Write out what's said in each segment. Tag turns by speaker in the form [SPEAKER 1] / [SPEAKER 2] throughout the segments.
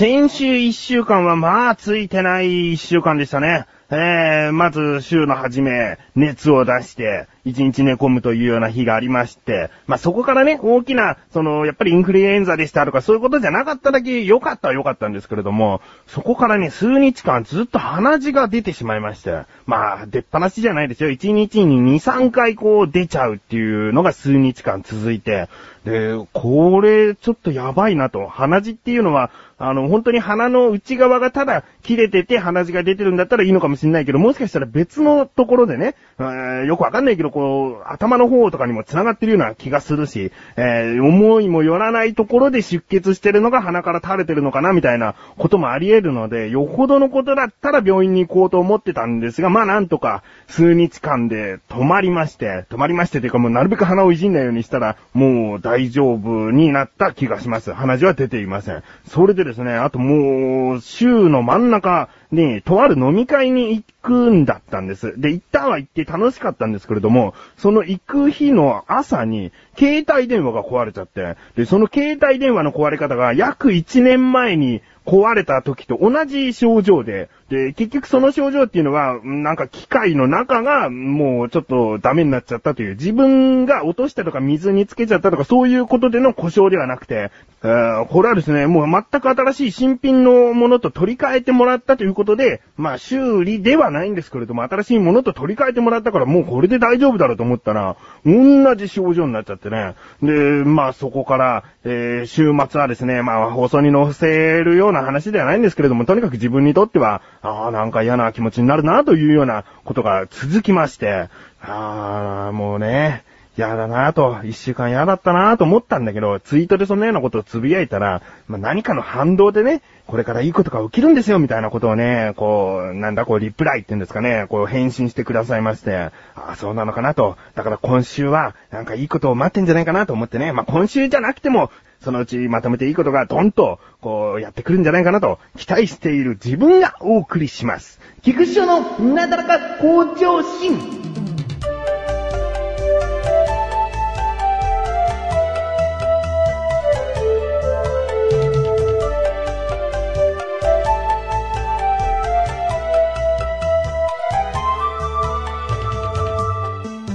[SPEAKER 1] 先週一週間はまあついてない一週間でしたね。えー、まず週の初め、熱を出して、一日寝込むというような日がありまして、まあ、そこからね、大きな、その、やっぱりインフルエンザでしたとか、そういうことじゃなかっただけ良かったは良かったんですけれども、そこからね、数日間ずっと鼻血が出てしまいまして、まあ、出っ放しじゃないですよ。一日に2、3回こう出ちゃうっていうのが数日間続いて、で、これ、ちょっとやばいなと。鼻血っていうのは、あの、本当に鼻の内側がただ切れてて鼻血が出てるんだったらいいのかもしれないしんないけど、もしかしたら別のところでね、えー、よくわかんないけど、こう、頭の方とかにも繋がってるような気がするし、えー、思いもよらないところで出血してるのが鼻から垂れてるのかな、みたいなこともあり得るので、よほどのことだったら病院に行こうと思ってたんですが、まあなんとか数日間で止まりまして、止まりましてというかもうなるべく鼻をいじんないようにしたら、もう大丈夫になった気がします。鼻血は出ていません。それでですね、あともう、週の真ん中で、とある飲み会に行っくんだったんです。で、行ったは行って楽しかったんですけれども、その行く日の朝に、携帯電話が壊れちゃって、で、その携帯電話の壊れ方が約1年前に壊れた時と同じ症状で、で、結局その症状っていうのは、なんか機械の中がもうちょっとダメになっちゃったという、自分が落としたとか水につけちゃったとかそういうことでの故障ではなくて、えー、これはですね、もう全く新しい新品のものと取り替えてもらったということで、まあ修理ではないんですけれども、新しいものと取り替えてもらったからもうこれで大丈夫だろうと思ったら、同じ症状になっちゃってね。で、まあそこから、えー、週末はですね、まあ放送に載せるような話ではないんですけれども、とにかく自分にとっては、ああ、なんか嫌な気持ちになるなというようなことが続きまして、ああ、もうね、嫌だなと、一週間嫌だったなと思ったんだけど、ツイートでそんなようなことをつぶやいたら、まあ、何かの反動でね、これからいいことが起きるんですよ、みたいなことをね、こう、なんだ、こう、リプライって言うんですかね、こう、返信してくださいまして、ああ、そうなのかなと。だから今週は、なんかいいことを待ってんじゃないかなと思ってね、まあ、今週じゃなくても、そのうちまとめていいことがドンと、こう、やってくるんじゃないかなと、期待している自分がお送りします。菊池のなだらか向上心。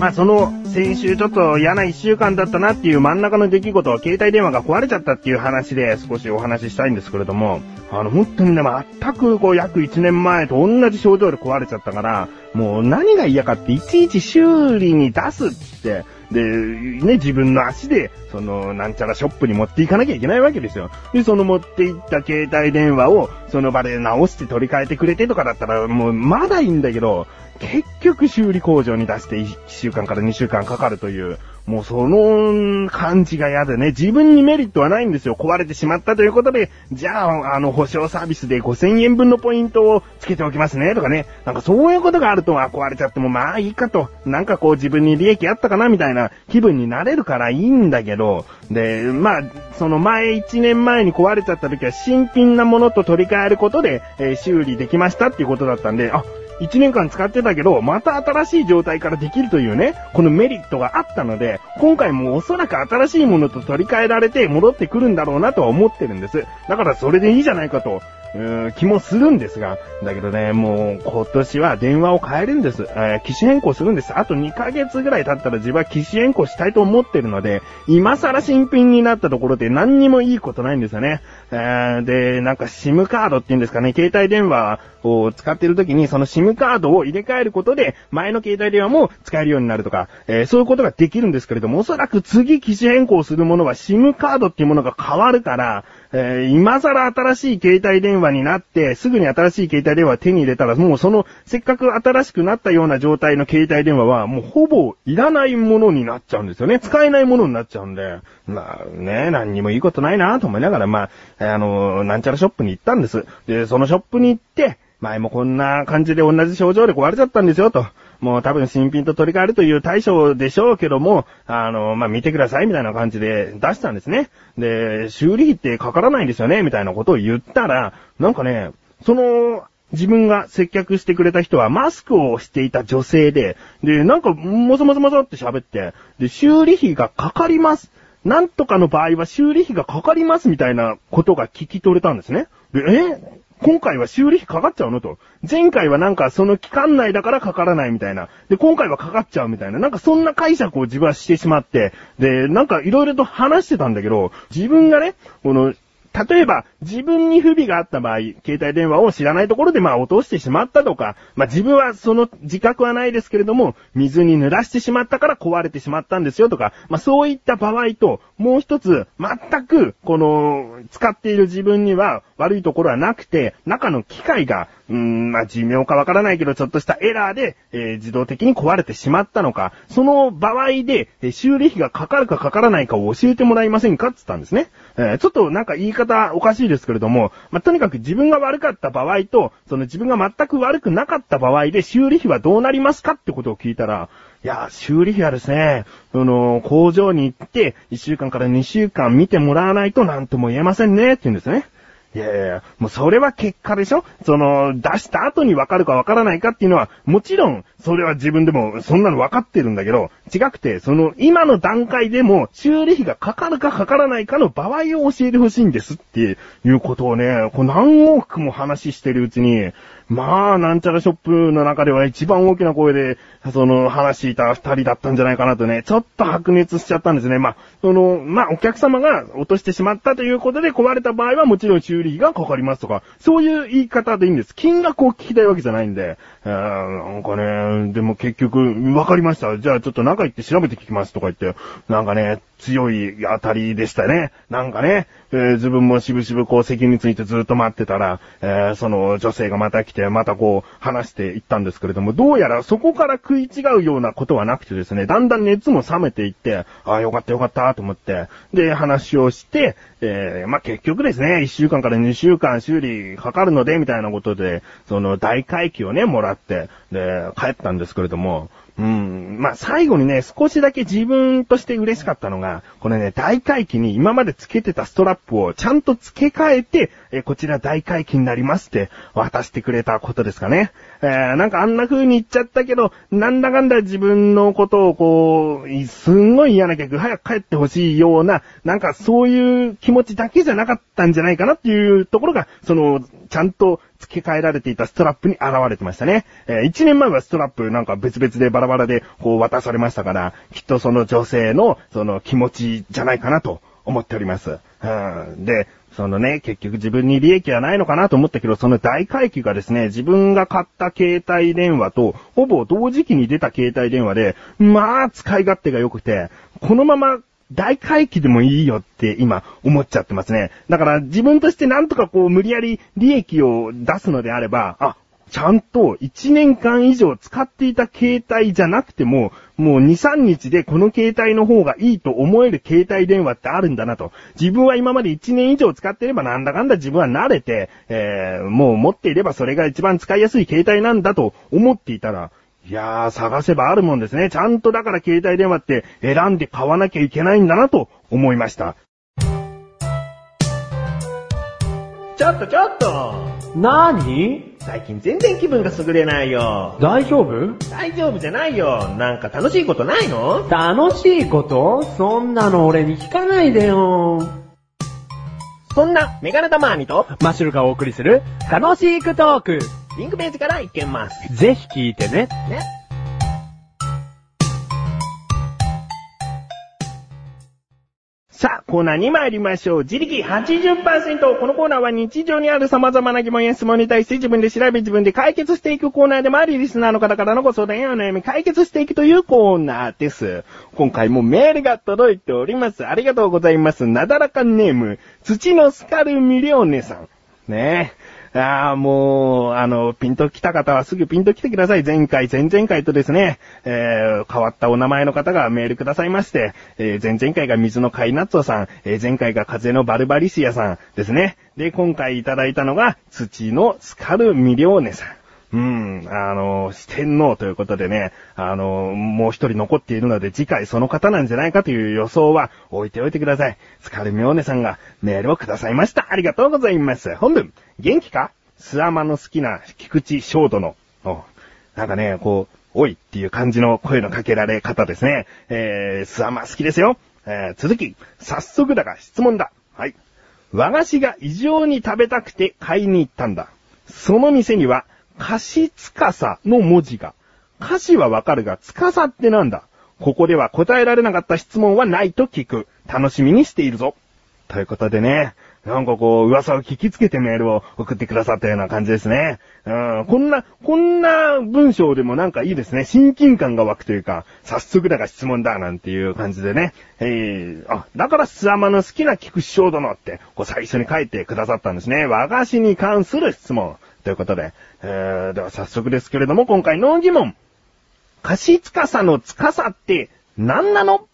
[SPEAKER 1] まあその、先週ちょっと嫌な一週間だったなっていう真ん中の出来事は携帯電話が壊れちゃったっていう話で少しお話ししたいんですけれども、あの本当にね、全くこう約1年前と同じ症状で壊れちゃったから、もう何が嫌かっていちいち修理に出すって、で、ね、自分の足で、その、なんちゃらショップに持っていかなきゃいけないわけですよ。で、その持っていった携帯電話を、その場で直して取り替えてくれてとかだったら、もうまだいいんだけど、結局修理工場に出して1週間から2週間かかるという、もうその感じが嫌でね、自分にメリットはないんですよ。壊れてしまったということで、じゃあ、あの、保証サービスで5000円分のポイントをつけておきますね、とかね。なんかそういうことがあると、は壊れちゃってもまあいいかと。なんかこう自分に利益あったかな、みたいな気分になれるからいいんだけど、で、まあ、その前1年前に壊れちゃった時は新品なものと取り替えることで、えー、修理できましたっていうことだったんで、あ、1年間使ってたけど、また新しい状態からできるというね、このメリットがあったので、今回もおそらく新しいものと取り替えられて戻ってくるんだろうなとは思ってるんです。だからそれでいいじゃないかと、う気もするんですが、だけどね、もう今年は電話を変えるんです。えー、機種変更するんです。あと2ヶ月ぐらい経ったら自分は機種変更したいと思ってるので、今更新品になったところで何にもいいことないんですよね。えー、で、なんか SIM カードっていうんですかね、携帯電話を使ってる時にその SIM カードを入れ替えることで、前の携帯電話も使えるようになるとか、えー、そういうことができるんですけれども、おそらく次機種変更するものは SIM カードっていうものが変わるから、えー、今更新しい携帯電話になって、すぐに新しい携帯電話を手に入れたら、もうその、せっかく新しくなったような状態の携帯電話は、もうほぼいらないものになっちゃうんですよね。使えないものになっちゃうんで。まあね、何にもいいことないなと思いながら、まあ、あの、なんちゃらショップに行ったんです。で、そのショップに行って、前もこんな感じで同じ症状で壊れちゃったんですよ、と。もう多分新品と取り替えるという対象でしょうけども、あの、まあ、見てくださいみたいな感じで出したんですね。で、修理費ってかからないんですよねみたいなことを言ったら、なんかね、その、自分が接客してくれた人はマスクをしていた女性で、で、なんか、もそもそもそって喋って、で、修理費がかかります。なんとかの場合は修理費がかかりますみたいなことが聞き取れたんですね。で、え？今回は修理費かかっちゃうのと。前回はなんかその期間内だからかからないみたいな。で、今回はかかっちゃうみたいな。なんかそんな解釈を自分はしてしまって。で、なんか色々と話してたんだけど、自分がね、この、例えば、自分に不備があった場合、携帯電話を知らないところでまあ落としてしまったとか、まあ自分はその自覚はないですけれども、水に濡らしてしまったから壊れてしまったんですよとか、まあそういった場合と、もう一つ、全く、この、使っている自分には悪いところはなくて、中の機械が、うーん、まあ寿命かわからないけど、ちょっとしたエラーで、えー、自動的に壊れてしまったのか、その場合で、え修理費がかかるかかからないかを教えてもらえませんか？って言ったんですね。えー、ちょっとなんか言い方おかしいですけれども、まあ、とにかく自分が悪かった場合と、その自分が全く悪くなかった場合で修理費はどうなりますかってことを聞いたら、いや、修理費はですね、その、工場に行って、1週間から2週間見てもらわないと何とも言えませんね、って言うんですね。いやいや、もうそれは結果でしょ？その、出した後にわかるかわからないかっていうのは、もちろん、それは自分でもそんなの分かってるんだけど、違くて、その、今の段階でも、修理費がかかるかかからないかの場合を教えてほしいんですっていうことをね、こう何往復も話してるうちに、まあ、なんちゃらショップの中では一番大きな声で、その話した二人だったんじゃないかなとね、ちょっと白熱しちゃったんですね。まあ、その、まあ、お客様が落としてしまったということで壊れた場合はもちろん修理費がかかりますとか、そういう言い方でいいんです。金額を聞きたいわけじゃないんで、えー、なんかね、でも結局、わかりました。じゃあちょっと中行って調べて聞きますとか言って、なんかね、強い当たりでしたね。なんかね、えー、自分もしぶしぶこう席についてずっと待ってたら、えー、その女性がまた来て、またこう話していったんですけれども、どうやらそこから食い違うようなことはなくてですね、だんだん熱も冷めていって、ああ、よかったよかったと思って、で、話をして、えー、まあ、結局ですね、1週間から2週間修理かかるので、みたいなことで、その大会期をね、もらって、で、帰ったんですけれども、うん。まあ、最後にね、少しだけ自分として嬉しかったのが、このね、大回帰に今まで付けてたストラップをちゃんと付け替えて、えこちら大回帰になりますって渡してくれたことですかね。えー、なんかあんな風に言っちゃったけど、なんだかんだ自分のことをこう、すんごい嫌な客、早く帰ってほしいような、なんかそういう気持ちだけじゃなかったんじゃないかなっていうところが、その、ちゃんと付け替えられていたストラップに現れてましたね。えー、1年前はストラップなんか別々でバラバラでこう渡されましたから、きっとその女性のその気持ちじゃないかなと思っております。うん、で、そのね、結局自分に利益はないのかなと思ったけど、その大回帰がですね、自分が買った携帯電話と、ほぼ同時期に出た携帯電話で、まあ、使い勝手が良くて、このまま大回帰でもいいよって今思っちゃってますね。だから自分としてなんとかこう無理やり利益を出すのであれば、あ、ちゃんと1年間以上使っていた携帯じゃなくても、もう2、3日でこの携帯の方がいいと思える携帯電話ってあるんだなと。自分は今まで1年以上使ってればなんだかんだ自分は慣れて、えー、もう持っていればそれが一番使いやすい携帯なんだと思っていたら、いやー、探せばあるもんですね。ちゃんとだから携帯電話って選んで買わなきゃいけないんだなと思いました。ちょっとちょっと
[SPEAKER 2] なーに
[SPEAKER 1] 最近全然気分が優れないよ。
[SPEAKER 2] 大丈夫？
[SPEAKER 1] 大丈夫じゃないよ。なんか楽しいことないの？
[SPEAKER 2] 楽しいこと？そんなの俺に聞かないでよ。
[SPEAKER 1] そんなメガネタマーニと
[SPEAKER 2] マッシュルがお送りする楽しいクトーク。
[SPEAKER 1] リンクページから行けます。
[SPEAKER 2] ぜひ聞いてね。
[SPEAKER 1] ね。さあ、コーナーに参りましょう。自力80%。このコーナーは日常にある様々な疑問や質問に対して自分で調べ自分で解決していくコーナーでもあり、リスナーの方からのご相談やお悩み解決していくというコーナーです。今回もメールが届いております。ありがとうございます。なだらかネーム、土のスカルミリオネさん。ねえ。ああ、もう、あの、ピンと来た方はすぐピンと来てください。前回、前々回とですね、えー、変わったお名前の方がメールくださいまして、えー、前々回が水のカイナッツォさん、えー、前回が風のバルバリシアさんですね。で、今回いただいたのが、土のスカルミリオーネさん。うん、あの、四天王ということでね、あの、もう一人残っているので次回その方なんじゃないかという予想は置いておいてください。スカルミオーネさんがメールをくださいました。ありがとうございます。本文、元気か？スアマの好きな菊池翔太の、なんかね、こう、おいっていう感じの声のかけられ方ですね。えー、スアマ好きですよ。えー続き、早速だが質問だ。はい。和菓子が異常に食べたくて買いに行ったんだ。その店には、菓子つかさの文字が。菓子はわかるが、つかさってなんだここでは答えられなかった質問はないと聞く。楽しみにしているぞ。ということでね、なんかこう、噂を聞きつけてメールを送ってくださったような感じですね。うん、こんな、こんな文章でもなんかいいですね。親近感が湧くというか、早速だが質問だなんていう感じでね。えー、あ、だからスアマの好きな菊師匠殿って、こう最初に書いてくださったんですね。和菓子に関する質問。ということで、えー、では早速ですけれども、今回の疑問。かしつかさのつかさって何なの？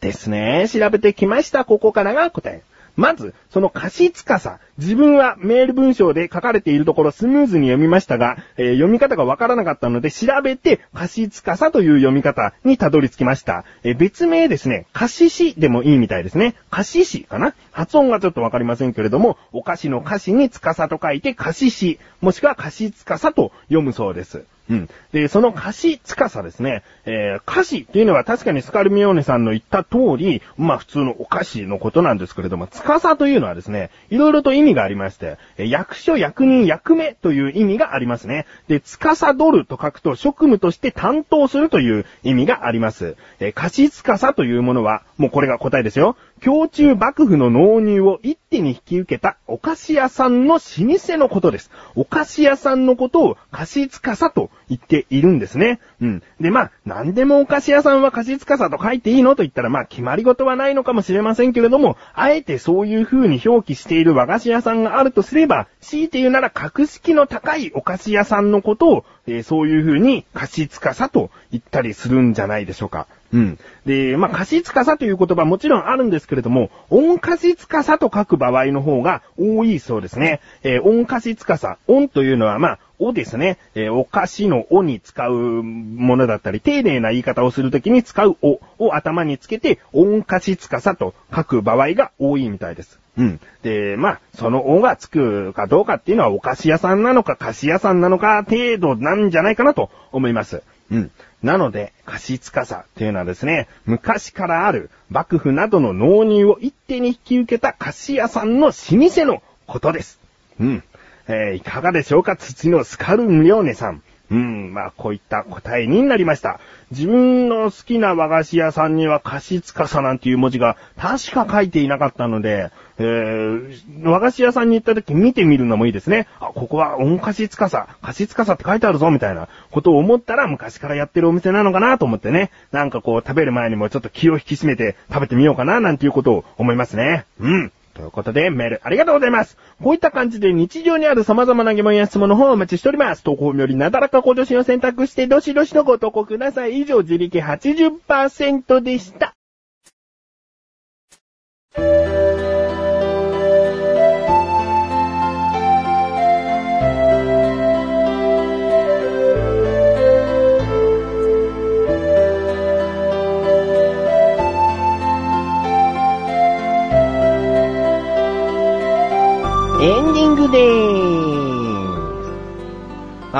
[SPEAKER 1] ですね。調べてきました。ここからが答え。まず、その歌詞つかさ。自分はメール文章で書かれているところスムーズに読みましたが、えー読み方がわからなかったので調べて歌詞つかさという読み方にたどり着きました。えー別名ですね、歌詞詞でもいいみたいですね。歌詞詞かな？発音がちょっとわかりませんけれども、お菓子の歌詞につかさと書いて歌詞詞、もしくは歌詞つかさと読むそうです。うん。で、その歌詞つかさですね、えー歌詞っていうのは確かにスカルミオーネさんの言った通り、まあ普通のお菓子のことなんですけれども、つかさというのはですね、いろいろと意味がありまして、え役所、役人、役目という意味がありますね。で、つかさどると書くと職務として担当するという意味があります。えー歌詞つかさというものは、もうこれが答えですよ。胸中幕府の納入を一手に引き受けたお菓子屋さんの老舗のことです。お菓子屋さんのことを菓子つかさと言っているんですね。うん。で、まあ、何でもお菓子屋さんは菓子つかさと書いていいのと言ったら、まあ、決まり事はないのかもしれませんけれども、あえてそういう風に表記している和菓子屋さんがあるとすれば、強いて言うなら格式の高いお菓子屋さんのことを、えーそういう風に菓子つかさと言ったりするんじゃないでしょうか。うん。で、まあ、歌詞つかさという言葉もちろんあるんですけれども、音歌詞つかさと書く場合の方が多いそうですね。えー音歌詞つかさ。音というのは、まあ、おですね。えーお菓子のおに使うものだったり、丁寧な言い方をするときに使うおを頭につけて、音歌詞つかさと書く場合が多いみたいです。うん。で、まあ、そのおがつくかどうかっていうのはお菓子屋さんなのか菓子屋さんなのか程度なんじゃないかなと思います。うん。なので、菓子つかさっていうのはですね、昔からある幕府などの納入を一手に引き受けた菓子屋さんの老舗のことです。うん。えーいかがでしょうか？土のスカルムリョーネさん。うん、まあ、こういった答えになりました。自分の好きな和菓子屋さんには菓子つかさなんていう文字が確か書いていなかったので、えー、和菓子屋さんに行った時見てみるのもいいですね。あ、ここは音菓子つかさ、菓子つかさって書いてあるぞ、みたいなことを思ったら昔からやってるお店なのかなと思ってね。なんかこう食べる前にもちょっと気を引き締めて食べてみようかな、なんていうことを思いますね。うん。ということで、メールありがとうございます。こういった感じで日常にある様々な疑問や質問の方をお待ちしております。投稿よりなだらか向上心を選択して、どしどしのご投稿ください。以上、自力80%でした。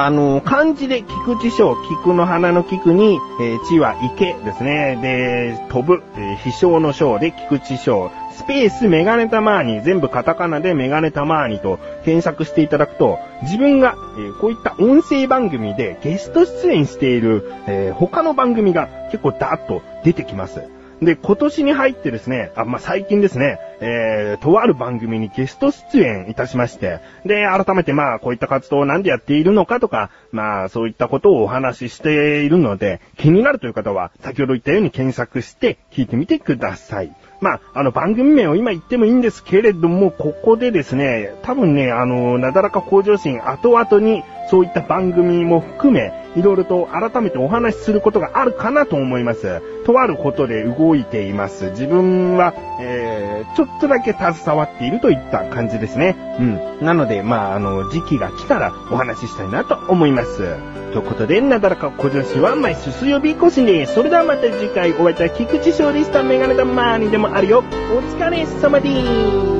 [SPEAKER 1] あの、漢字で菊池賞、菊の花の菊に、えー地は池ですね。で、飛ぶ、えー飛翔の翔で菊池賞、スペースメガネたまーに、全部カタカナでメガネたまーにと検索していただくと、自分が、えーこういった音声番組でゲスト出演している、えー他の番組が結構ダーッと出てきます。で、今年に入ってですね、あ、まあ、最近ですね、えー、とある番組にゲスト出演いたしまして、で、改めてまあ、こういった活動をなんでやっているのかとか、まあ、そういったことをお話ししているので、気になるという方は、先ほど言ったように検索して聞いてみてください。まあ、あの、番組名を今言ってもいいんですけれども、ここでですね、多分ね、あの、なだらか向上心後々に、そういった番組も含め、いろいろと改めてお話しすることがあるかなと思います。とあることで動いています。自分は、えー、ちょっとだけ携わっているといった感じですね。うん。なので、まあ、あの、時期が来たらお話ししたいなと思います。ということで、なだらか向上心は毎週水曜日更新です。それではまた次回お会いいた菊池勝利したメガネたまーにでもあるよ。お疲れ様です。